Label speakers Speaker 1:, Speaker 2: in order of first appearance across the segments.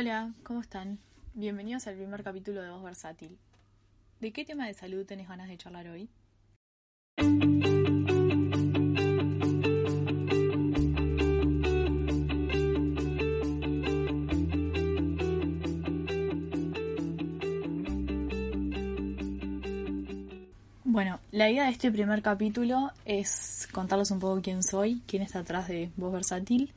Speaker 1: Hola, ¿cómo están? Bienvenidos al primer capítulo de Voz Versátil. ¿De qué tema de salud tenés ganas de charlar hoy? Bueno, la idea de este primer capítulo es contarles un poco quién soy, quién está atrás de Voz Versátil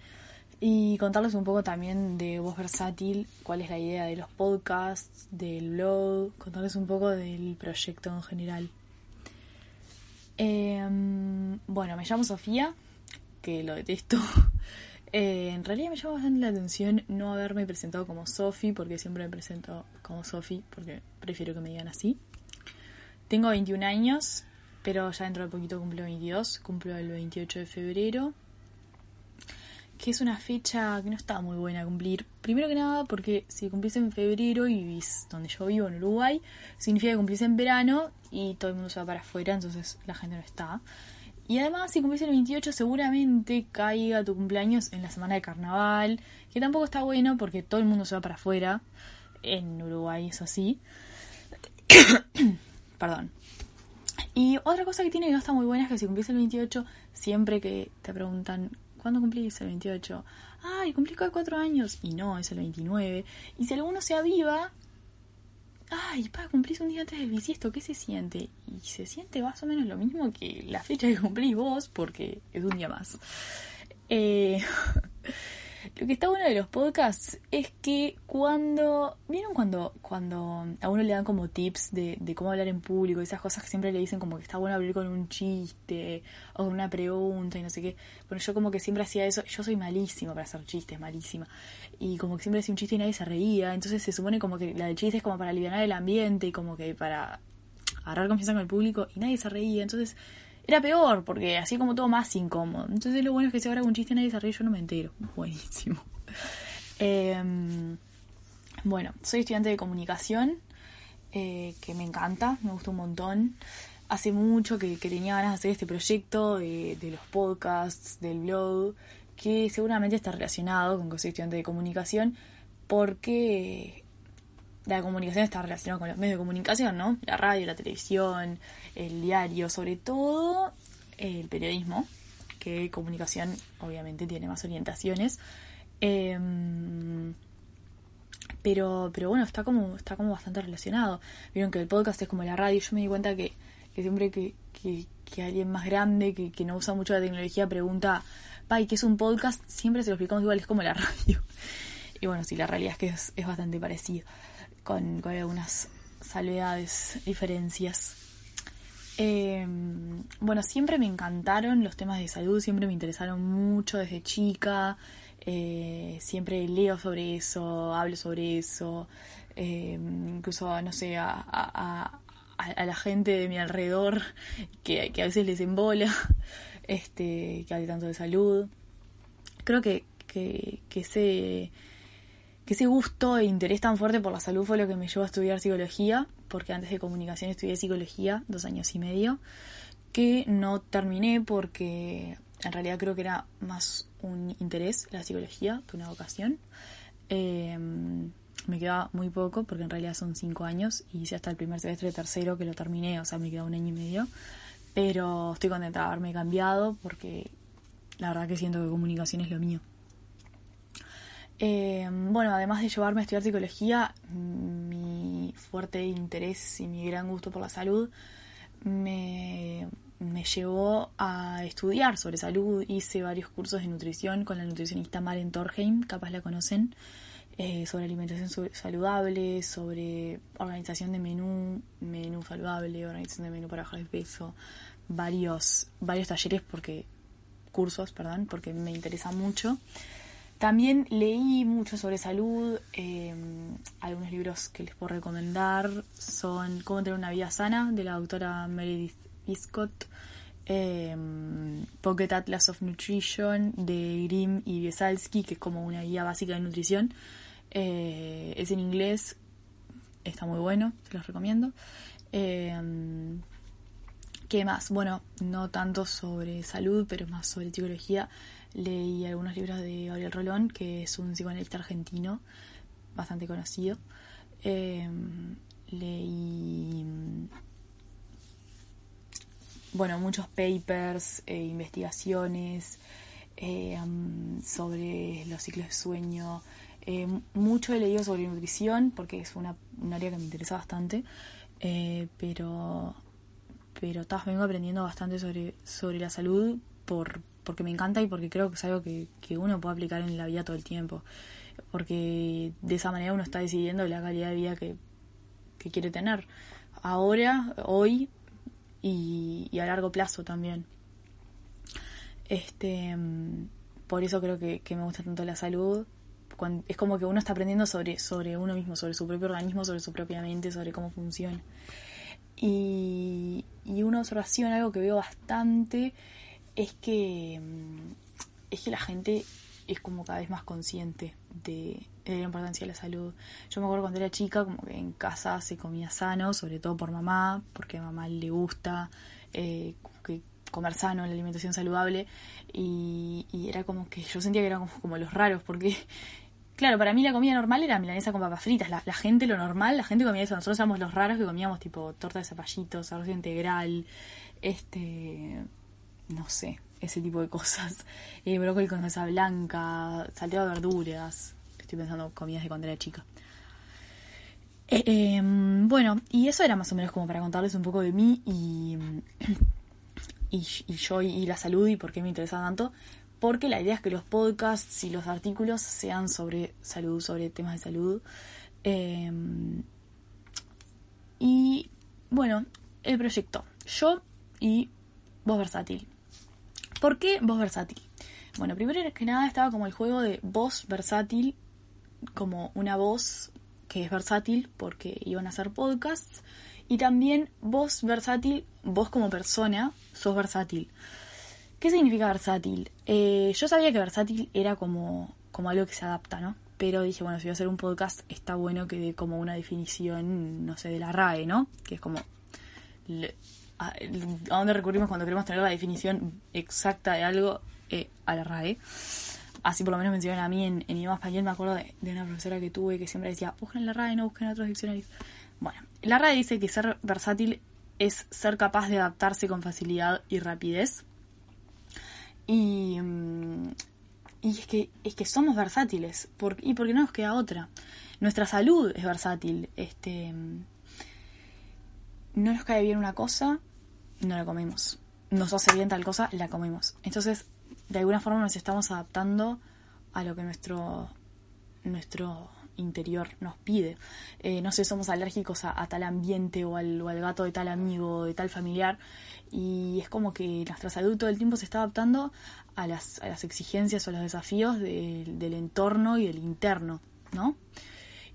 Speaker 1: y contarles un poco también de Voz Versátil, cuál es la idea de los podcasts, del blog, contarles un poco del proyecto en general. Em, bueno, me llamo Sofía, que lo detesto. Eh, en realidad me llama bastante la atención no haberme presentado como Sofi, porque siempre me presento como Sofi, porque prefiero que me digan así. Tengo 21 años, pero ya dentro de poquito cumplo 22, cumplo el 28 de febrero, que es una fecha que no está muy buena a cumplir. Primero que nada, porque si cumplís en febrero y donde yo vivo, en Uruguay, significa que cumplís en verano y todo el mundo se va para afuera, entonces la gente no está. Y además, si cumplís el 28, seguramente caiga tu cumpleaños en la semana de carnaval, que tampoco está bueno porque todo el mundo se va para afuera. En Uruguay es así. Perdón. Y otra cosa que tiene que no está muy buena es que si cumplís el 28, siempre que te preguntan, ¿cuándo cumplís el 28? Ay, cumplí cada cuatro años. Y no, es el 29. Y si alguno se aviva, ay, pa, cumplís un día antes del bisiesto, ¿qué se siente? Y se siente más o menos lo mismo que la fecha que cumplís vos, porque es un día más. Eh, lo que está bueno de los podcasts es que cuando. ¿Vieron cuando, cuando a uno le dan como tips de, de cómo hablar en público? Esas cosas que siempre le dicen como que está bueno hablar con un chiste o con una pregunta y no sé qué. Bueno, yo como que siempre hacía eso. Yo soy malísima para hacer chistes, malísima. Y como que siempre hacía un chiste y nadie se reía. Entonces se supone como que la del chiste es como para aliviar el ambiente y como que para agarrar confianza con el público y nadie se reía. Entonces era peor, porque así como todo más incómodo. Entonces lo bueno es que si ahora un chiste nadie se ríe, yo no me entero. Buenísimo. Em, bueno, soy estudiante de comunicación, eh, que me encanta, me gusta un montón. Hace mucho que, tenía ganas de hacer este proyecto de, de, los podcasts, del blog, que seguramente está relacionado con que soy estudiante de comunicación, porque la comunicación está relacionada con los medios de comunicación, ¿no? La radio, la televisión, el diario, sobre todo el periodismo, que comunicación obviamente tiene más orientaciones. Eh, pero, pero bueno, está como, está como bastante relacionado. Vieron que el podcast es como la radio. Yo me di cuenta que, que siempre que, que, que, alguien más grande, que, que no usa mucho la tecnología, pregunta, Pai, ¿qué es un podcast? Siempre se lo explicamos igual, es como la radio. Y bueno, sí, la realidad es que es, es bastante parecido, con, algunas salvedades, diferencias. Eh, bueno, siempre me encantaron los temas de salud, siempre me interesaron mucho desde chica, eh, siempre leo sobre eso, hablo sobre eso, eh, incluso, no sé, a, la gente de mi alrededor que, a veces les embola este, que hable tanto de salud. Creo que, que, que que ese gusto e interés tan fuerte por la salud fue lo que me llevó a estudiar psicología, porque antes de comunicación estudié psicología, dos años y medio, que no terminé porque en realidad creo que era más un interés la psicología que una vocación. Eh, me queda muy poco porque en realidad son cinco años y hice hasta el primer semestre de tercero que lo terminé, o sea, me queda un año y medio. Pero estoy contenta de haberme cambiado porque la verdad que siento que comunicación es lo mío. Eh, bueno, además de llevarme a estudiar psicología, mi fuerte interés y mi gran gusto por la salud me, me llevó a estudiar sobre salud. Hice varios cursos de nutrición con la nutricionista Maren Torheim, capaz la conocen, eh, sobre alimentación saludable, sobre organización de menú, menú saludable, organización de menú para bajar de peso, varios, varios talleres porque cursos, perdón, porque me interesa mucho. También leí mucho sobre salud. eh, algunos libros que les puedo recomendar son Cómo tener una vida sana de la doctora Meredith Biscott. eh, Pocket Atlas of Nutrition de Grimm y Biesalski, que es como una guía básica de nutrición. Eh, es en inglés, está muy bueno, te los recomiendo. Eh, ¿Qué más? Bueno, no tanto sobre salud, pero más sobre psicología. Leí algunos libros de Gabriel Rolón, que es un psicoanalista argentino bastante conocido. Eh, leí, bueno, muchos papers, eh, investigaciones um, sobre los ciclos de sueño. Eh, mucho he leído sobre nutrición, porque es una, un área que me interesa bastante. Eh, pero pero tas, vengo aprendiendo bastante sobre, sobre la salud por, porque me encanta y porque creo que es algo que, que uno puede aplicar en la vida todo el tiempo. Porque de esa manera uno está decidiendo la calidad de vida que, que quiere tener. Ahora, hoy y, a largo plazo también. Este, por eso creo que, que me gusta tanto la salud. Es como que uno está aprendiendo sobre, sobre uno mismo, sobre su propio organismo, sobre su propia mente, sobre cómo funciona. Y, una observación, algo que veo bastante, es que, mm, es que la gente es como cada vez más consciente de, la importancia de la salud. Yo me acuerdo cuando era chica, como que en casa se comía sano, sobre todo por mamá, porque a mamá le gusta eh, comer sano, la alimentación saludable, y, era como que yo sentía que eran como los raros, porque Claro, para mí la comida normal era milanesa con papas fritas. La, gente, lo normal, la gente comía eso. Nosotros éramos los raros que comíamos tipo torta de zapallitos, arroz integral, este, no sé, ese tipo de cosas. Eh, brócoli con salsa blanca, salteado de verduras. Estoy pensando comidas de cuando era chica. Eh, eh, bueno, y eso era más o menos como para contarles un poco de mí y, y, y yo y la salud y por qué me interesa tanto. Porque la idea es que los podcasts y los artículos sean sobre salud, sobre temas de salud. Eh, y bueno, el proyecto. Yo y voz versátil. ¿Por qué voz versátil? Bueno, primero que nada estaba como el juego de voz versátil, como una voz que es versátil porque iban a hacer podcasts. Y también voz versátil, vos como persona, sos versátil. ¿Qué significa versátil? Eh, yo sabía que versátil era como, como algo que se adapta, ¿no? Pero dije, bueno, si voy a hacer un podcast, está bueno que dé como una definición, no sé, de la RAE, ¿no? Que es como... a, a dónde recurrimos cuando queremos tener la definición exacta de algo? Eh, a la RAE. Así por lo menos me enseñaron a mí en, en idioma español. Me acuerdo de, de una profesora que tuve que siempre decía, busquen en la RAE, no busquen en otros diccionarios. Bueno, la RAE dice que ser versátil es ser capaz de adaptarse con facilidad y rapidez. Y, mm, y es, que, es que somos versátiles. Por, y porque no nos queda otra. Nuestra salud es versátil. Este, mm, no nos cae bien una cosa, no la comemos. Nos hace bien tal cosa, la comemos. Entonces, de alguna forma nos estamos adaptando a lo que nuestro, nuestro interior nos pide. Eh, no sé, somos alérgicos a, tal ambiente o al, o al gato de tal amigo o de tal familiar. Y es como que nuestra salud todo el tiempo se está adaptando a las, a las exigencias o a los desafíos de- del entorno y del interno, ¿no?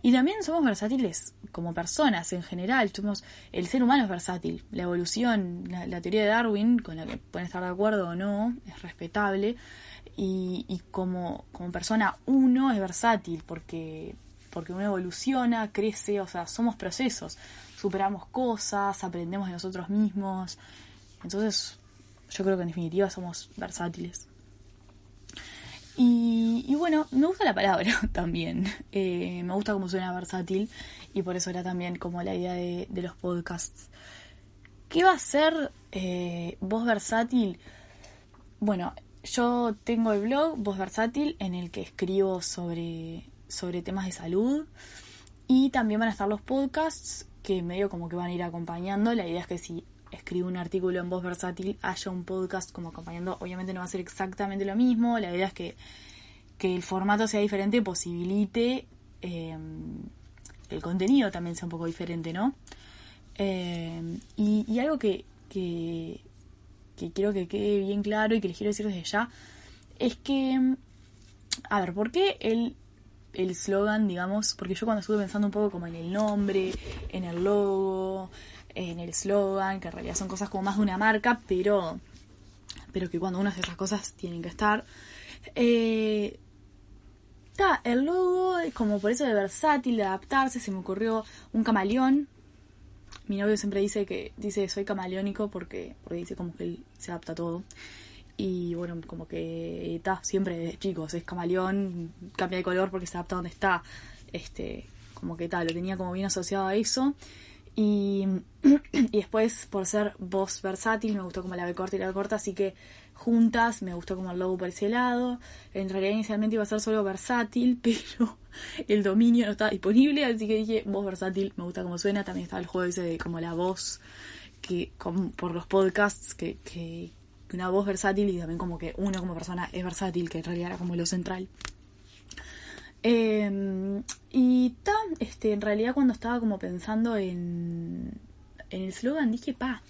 Speaker 1: Y también somos versátiles como personas en general. Somos, el ser humano es versátil. La evolución, la, la teoría de Darwin, con la que pueden estar de acuerdo o no, es respetable. Y, y como, como persona uno es versátil porque, porque uno evoluciona, crece, o sea, somos procesos. Superamos cosas, aprendemos de nosotros mismos. Entonces, yo creo que en definitiva somos versátiles. Y, bueno, me gusta la palabra también. Eh, me gusta cómo suena versátil y por eso era también como la idea de, de los podcasts. ¿Qué va a ser eh, Voz Versátil? Bueno, yo tengo el blog Voz Versátil en el que escribo sobre, sobre temas de salud y también van a estar los podcasts que medio como que van a ir acompañando. La idea es que si escribo un artículo en voz versátil haya un podcast como acompañando. Obviamente no va a ser exactamente lo mismo. La idea es que, que el formato sea diferente, posibilite eh, el contenido también sea un poco diferente, ¿no? Y, y algo que, que, que quiero que quede bien claro y que les quiero decir desde ya es que a ver, ¿por qué el el slogan, digamos? Porque yo cuando estuve pensando un poco como en el nombre, en el logo, en el slogan, que en realidad son cosas como más de una marca, pero, pero que cuando uno hace esas cosas tienen que estar. Eh, el logo, como por eso de versátil, de adaptarse, se me ocurrió un camaleón. Mi novio siempre dice que dice soy camaleónico porque, porque dice como que él se adapta a todo. Y bueno, como que está siempre, chicos, es camaleón, cambia de color porque se adapta a donde está. Este, como que tal, lo tenía como bien asociado a eso. Y, y después, por ser voz versátil, me gustó como la B corta y la B corta, así que juntas, me gustó como el logo por ese lado. En realidad inicialmente iba a ser solo versátil, pero el dominio no estaba disponible, así que dije voz versátil, me gusta como suena. También estaba el juego ese de como la voz que por los podcasts que, que, una voz versátil y también como que uno como persona es versátil, que en realidad era como lo central. Em, y ta, este, en realidad cuando estaba como pensando en, en el slogan dije, pa,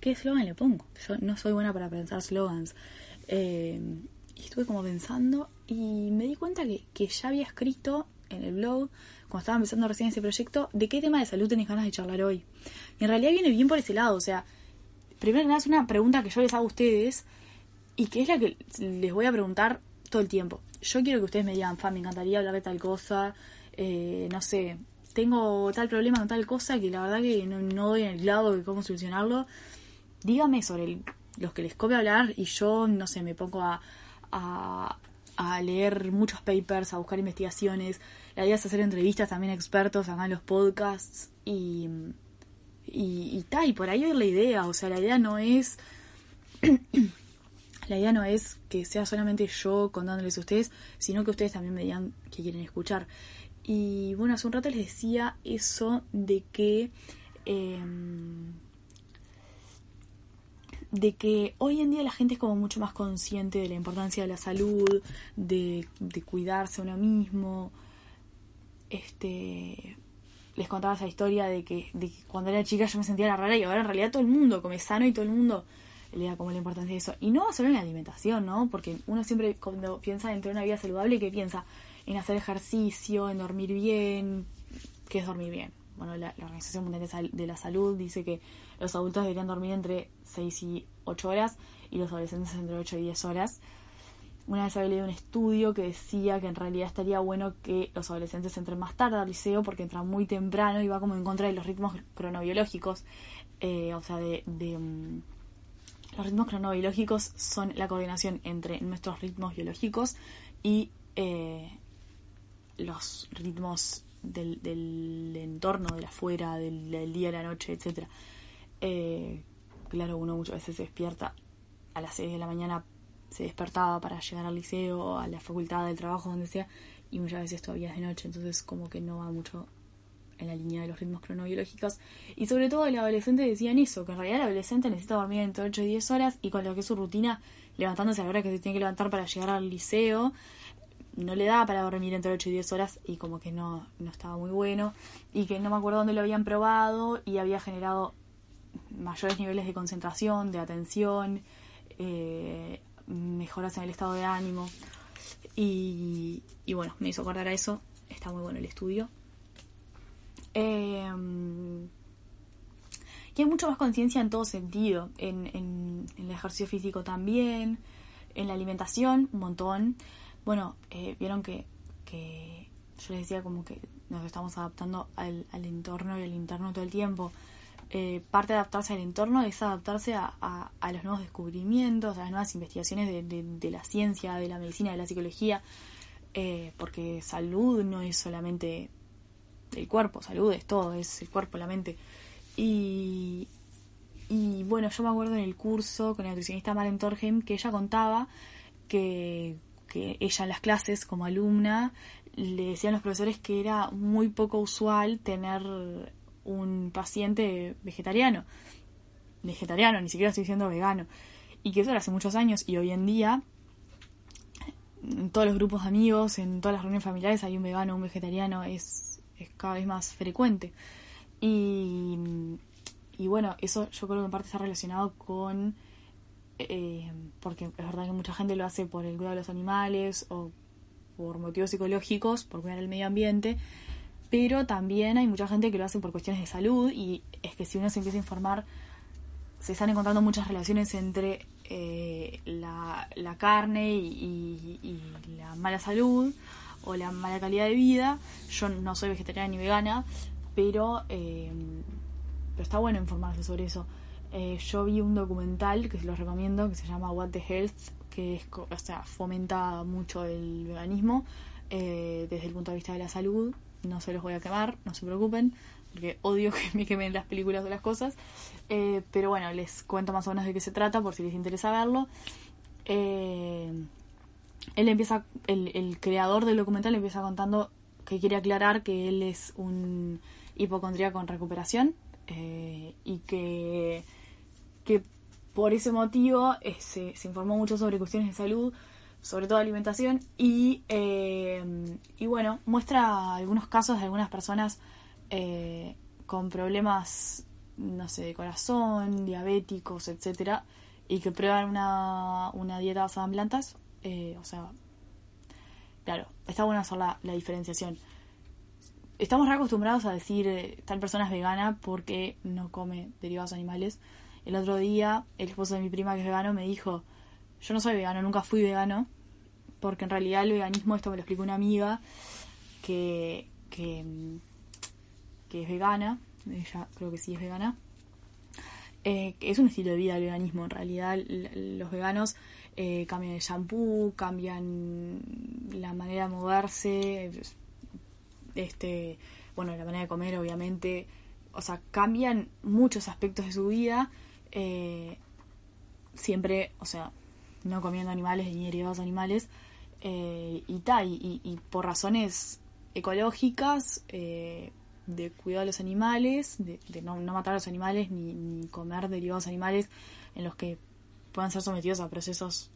Speaker 1: ¿qué eslogan le pongo? Yo no soy buena para pensar slogans. Eh, y estuve como pensando y me di cuenta que, que, ya había escrito en el blog, cuando estaba empezando recién ese proyecto, de qué tema de salud tenés ganas de charlar hoy. Y en realidad viene bien por ese lado, o sea, primero que nada es una pregunta que yo les hago a ustedes y que es la que les voy a preguntar todo el tiempo. Yo quiero que ustedes me digan, fa, me encantaría hablar de tal cosa, eh, no sé, tengo tal problema con tal cosa que la verdad que no, no doy en el clavo de cómo solucionarlo dígame sobre los que les copio hablar y yo, no sé, me pongo a, a, leer muchos papers, a buscar investigaciones. La idea es hacer entrevistas también a expertos, hagan los podcasts y, y, y, ta, y por ahí es la idea. O sea, la idea no es... la idea no es que sea solamente yo contándoles a ustedes, sino que ustedes también me digan que quieren escuchar. Y bueno, hace un rato les decía eso de que... Em, de que hoy en día la gente es como mucho más consciente de la importancia de la salud, de, cuidarse a uno mismo. Este, les contaba esa historia de que, de que cuando era chica yo me sentía la rara y ahora en realidad todo el mundo come sano y todo el mundo le da como la importancia de eso. Y no solo en la alimentación, ¿no? Porque uno siempre cuando piensa en tener una vida saludable, que piensa? En hacer ejercicio, en dormir bien. ¿Qué es dormir bien? Bueno, la, la Organización Mundial de la Salud dice que los adultos deberían dormir entre 6 y 8 horas y los adolescentes entre 8 y 10 horas. Una vez había leído un estudio que decía que en realidad estaría bueno que los adolescentes entren más tarde al liceo porque entran muy temprano y va como en contra de los ritmos cronobiológicos. Eh, o sea, de, mm, los ritmos cronobiológicos son la coordinación entre nuestros ritmos biológicos y eh, los ritmos del, del, entorno, del afuera, del, del día, la noche, etcétera. Eh, claro, uno muchas veces se despierta a las 6 de la mañana, se despertaba para llegar al liceo, a la facultad, del trabajo, donde sea, y muchas veces todavía es de noche, entonces como que no va mucho en la línea de los ritmos cronobiológicos. Y sobre todo el adolescente decían eso, que en realidad el adolescente necesita dormir entre 8 y 10 horas y con lo que es su rutina, levantándose a la hora que se tiene que levantar para llegar al liceo, no le da para dormir entre 8 y 10 horas y como que no, no estaba muy bueno y que no me acuerdo dónde lo habían probado y había generado mayores niveles de concentración, de atención, eh, mejoras en el estado de ánimo. Y, bueno, me hizo acordar a eso. Está muy bueno el estudio. Em, y hay mucho más conciencia en todo sentido. En, en, el ejercicio físico también. En la alimentación, un montón. Bueno, eh, vieron que, que yo les decía como que nos estamos adaptando al, al entorno y al interno todo el tiempo. Eh, parte de adaptarse al entorno es adaptarse a, los nuevos descubrimientos, a las nuevas investigaciones de, de, la ciencia, de la medicina, de la psicología, eh, porque salud no es solamente el cuerpo, salud es todo, es el cuerpo, la mente. Y, y bueno, yo me acuerdo en el curso con la nutricionista Maren Torheim que ella contaba que, que ella en las clases como alumna le decían los profesores que era muy poco usual tener un paciente vegetariano. Vegetariano, ni siquiera estoy diciendo vegano. Y que eso era hace muchos años y hoy en día en todos los grupos de amigos, en todas las reuniones familiares hay un vegano, un vegetariano, es, es cada vez más frecuente. Y, y bueno, eso yo creo que en parte está relacionado con, eh, porque es verdad que mucha gente lo hace por el cuidado de los animales o por motivos psicológicos, por cuidar el medio ambiente, pero también hay mucha gente que lo hace por cuestiones de salud y es que si uno se empieza a informar, se están encontrando muchas relaciones entre eh, la, carne y, la mala salud o la mala calidad de vida. Yo no soy vegetariana ni vegana, pero, eh, pero está bueno informarse sobre eso. Eh, yo vi un documental que se los recomiendo que se llama What the Health, que es, o sea, fomenta mucho el veganismo desde el punto de vista de la salud. No se los voy a quemar, no se preocupen, porque odio que me quemen las películas o las cosas. Eh, pero bueno, les cuento más o menos de qué se trata por si les interesa verlo. Eh, él empieza, el, creador del documental empieza contando que quiere aclarar que él es un hipocondríaco en recuperación eh, y que, que por ese motivo se, se, informó mucho sobre cuestiones de salud, sobre todo alimentación y, y bueno, muestra algunos casos de algunas personas con problemas no sé, de corazón, diabéticos, etcétera, y que prueban una, una dieta basada en plantas, eh, o sea, claro, está bueno hacer la, diferenciación. Estamos acostumbrados a decir eh, tal persona es vegana porque no come derivados animales. El otro día, el esposo de mi prima que es vegano me dijo, yo no soy vegano, nunca fui vegano, porque en realidad el veganismo, esto me lo explicó una amiga que, que, que es vegana, ella creo que sí es vegana. Eh, es un estilo de vida el veganismo, en realidad los veganos eh, cambian el shampoo, cambian la manera de moverse, este, bueno, la manera de comer obviamente, o sea, cambian muchos aspectos de su vida, eh, siempre, o sea, no comiendo animales ni derivados animales, y tal, y, y, por razones ecológicas, de cuidado de los animales, de, no, matar a los animales ni, comer derivados animales en los que puedan ser sometidos a procesos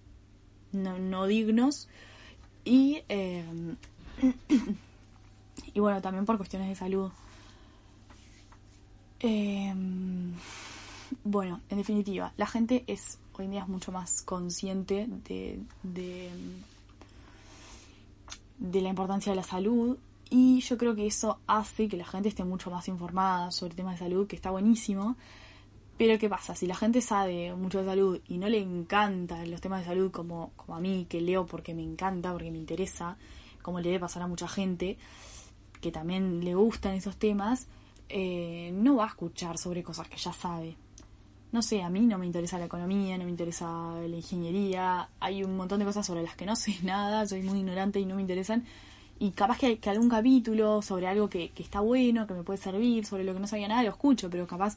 Speaker 1: no, dignos. Y, eh, y bueno, también por cuestiones de salud. Eh, bueno, en definitiva, la gente es hoy en día es mucho más consciente de, de, de la importancia de la salud y yo creo que eso hace que la gente esté mucho más informada sobre temas de salud, que está buenísimo. Pero ¿qué pasa? Si la gente sabe mucho de salud y no le encantan los temas de salud como, como a mí, que leo porque me encanta, porque me interesa, como le debe pasar a mucha gente, que también le gustan esos temas, eh, no va a escuchar sobre cosas que ya sabe. No sé, a mí no me interesa la economía, no me interesa la ingeniería, hay un montón de cosas sobre las que no sé nada, soy muy ignorante y no me interesan y capaz que, algún capítulo sobre algo que, que, está bueno, que me puede servir, sobre lo que no sabía nada, lo escucho, pero capaz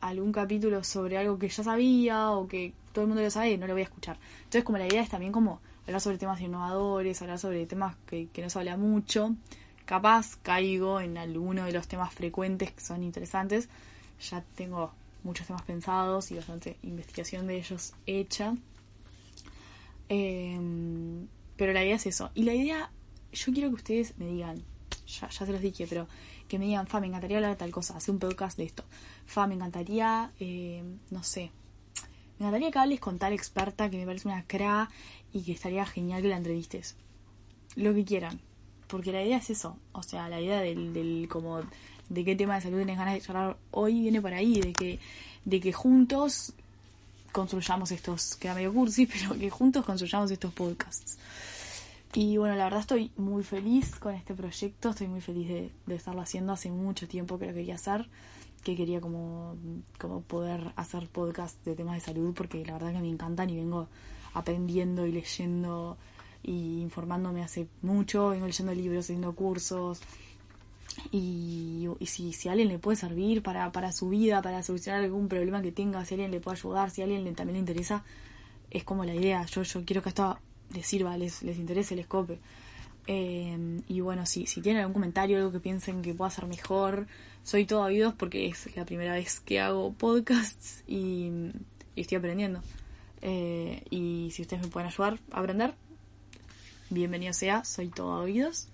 Speaker 1: algún capítulo sobre algo que ya sabía o que todo el mundo lo sabe, no lo voy a escuchar. Entonces, como la idea es también como hablar sobre temas innovadores, hablar sobre temas que, que no se habla mucho, capaz caigo en alguno de los temas frecuentes que son interesantes. Ya tengo muchos temas pensados y bastante investigación de ellos hecha. Em, pero la idea es eso. Y la idea yo quiero que ustedes me digan, ya, ya se los dije, pero que me digan, Fa, me encantaría hablar de tal cosa, hacer un podcast de esto. Fa, me encantaría, eh, no sé, me encantaría que hables con tal experta que me parece una cra y que estaría genial que la entrevistes. Lo que quieran. Porque la idea es eso. O sea, la idea del, del como de qué tema de salud tienes ganas de charlar hoy viene por ahí, de que, de que juntos construyamos estos, queda medio cursi, pero que juntos construyamos estos podcasts. Y bueno, la verdad estoy muy feliz con este proyecto, estoy muy feliz de, estarlo haciendo hace mucho tiempo que lo quería hacer, que quería como, como poder hacer podcast de temas de salud, porque la verdad que me encantan y vengo aprendiendo y leyendo y informándome hace mucho, vengo leyendo libros, haciendo cursos. Y, si, si alguien le puede servir para, para su vida, para solucionar algún problema que tenga, si alguien le puede ayudar, si alguien le, también le interesa, es como la idea. Yo, yo quiero que esto les sirva, les, les interese, les cope. Eh, y bueno, si, si tienen algún comentario, algo que piensen que pueda ser mejor, soy todo oídos porque es la primera vez que hago podcasts y, estoy aprendiendo. Eh, y si ustedes me pueden ayudar a aprender, bienvenido sea, soy todo oídos.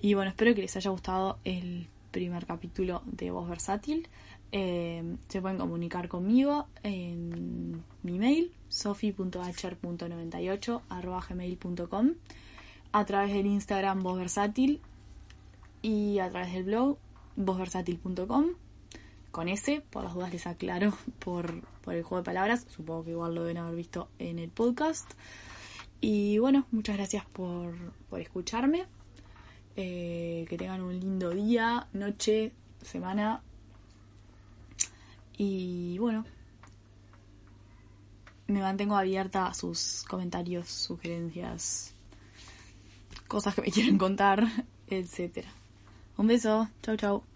Speaker 1: Y bueno, espero que les haya gustado el primer capítulo de Voz Versátil. Eh, se pueden comunicar conmigo en mi mail sofi.acher.98 gmail.com a través del Instagram Voz Versátil y a través del blog vozversátil.com con ese, por las dudas les aclaro por, por el juego de palabras, supongo que igual lo deben haber visto en el podcast. Y bueno, muchas gracias por, por escucharme. Eh, que tengan un lindo día, noche, semana. Y bueno, me mantengo abierta a sus comentarios, sugerencias, cosas que me quieren contar, etcétera. Un beso, chau chau.